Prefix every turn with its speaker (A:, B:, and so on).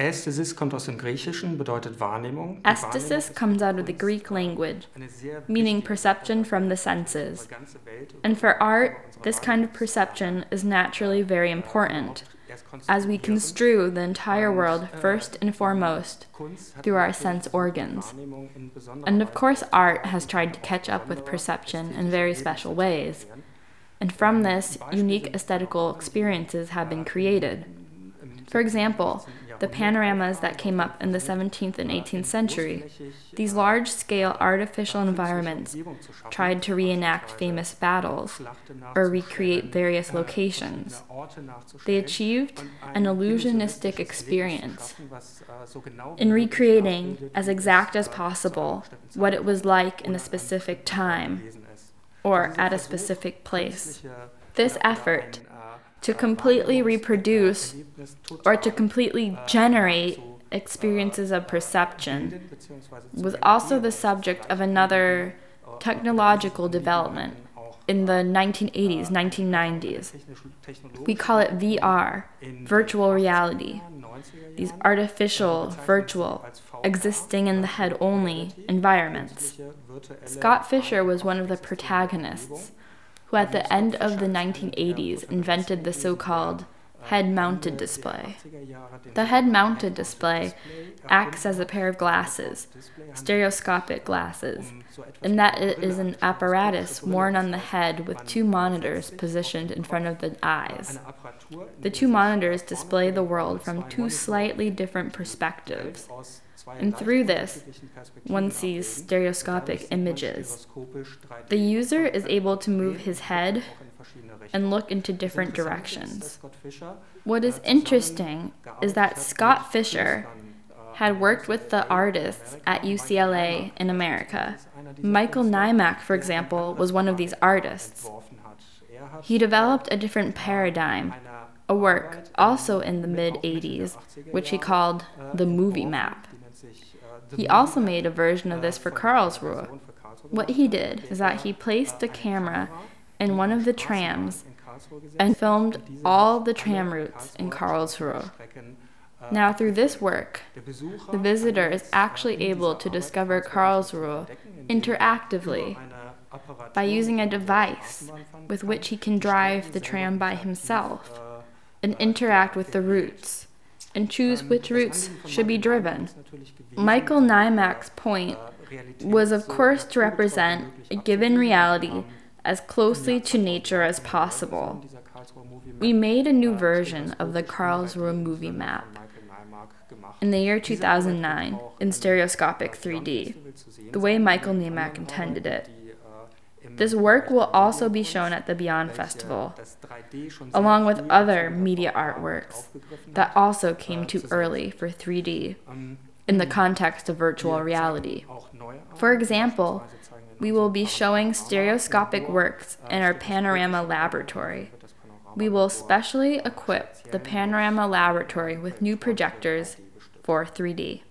A: Ästhesis kommt aus dem Griechischen, bedeutet Wahrnehmung.
B: Aesthesis comes out of the Greek language,
A: Wahrnehmung ist eine sehr
B: meaning perception from the senses.
A: für die ganze Welt und
B: And for art, this kind of perception is naturally äh, very important, as we construe the äh, entire world first and foremost through our sense organs.
A: Wahrnehmung in besonderer
B: And of course, art has tried to catch up with perception in very special ways. And from this, unique aesthetical experiences have been created. For example, the panoramas that came up in the 17th and 18th century, these large scale artificial environments tried to reenact famous battles or recreate various locations. They achieved an illusionistic experience in recreating as exact as possible what it was like in a specific time or at a specific place. This effort to completely reproduce or to completely generate experiences of perception was also the subject of another technological development in the 1980s, 1990s. We call it VR, virtual reality. These artificial, virtual, existing in the head only environments. Scott Fisher was one of the protagonists who, at the end of the 1980s, invented the so called head mounted display. The head mounted display acts as a pair of glasses, stereoscopic glasses, in that it is an apparatus worn on the head with two monitors positioned in front of the eyes. The two monitors display the world from two slightly different perspectives. And through this, one sees stereoscopic images. The user is able to move his head and look into different directions. What is interesting is that Scott Fisher had worked with the artists at UCLA in America. Michael Naimark, for example, was one of these artists. He developed a different paradigm, a work also in the mid 80s, which he called the movie map. He also made a version of this for Karlsruhe. What he did is that he placed a camera in one of the trams and filmed all the tram routes in Karlsruhe. Now, through this work, the visitor is actually able to discover Karlsruhe interactively by using a device with which he can drive the tram by himself and interact with the routes and choose which routes should be driven. Michael Naimark's point was, of course, to represent a given reality as closely to nature as possible. We made a new version of the Karlsruhe movie map in the year 2009 in stereoscopic 3D, the way Michael Naimark intended it. This work will also be shown at the Beyond Festival, along with other media artworks that also came too early for 3D in the context of virtual reality. For example, we will be showing stereoscopic works in our Panorama Laboratory. We will specially equip the Panorama Laboratory with new projectors for 3D.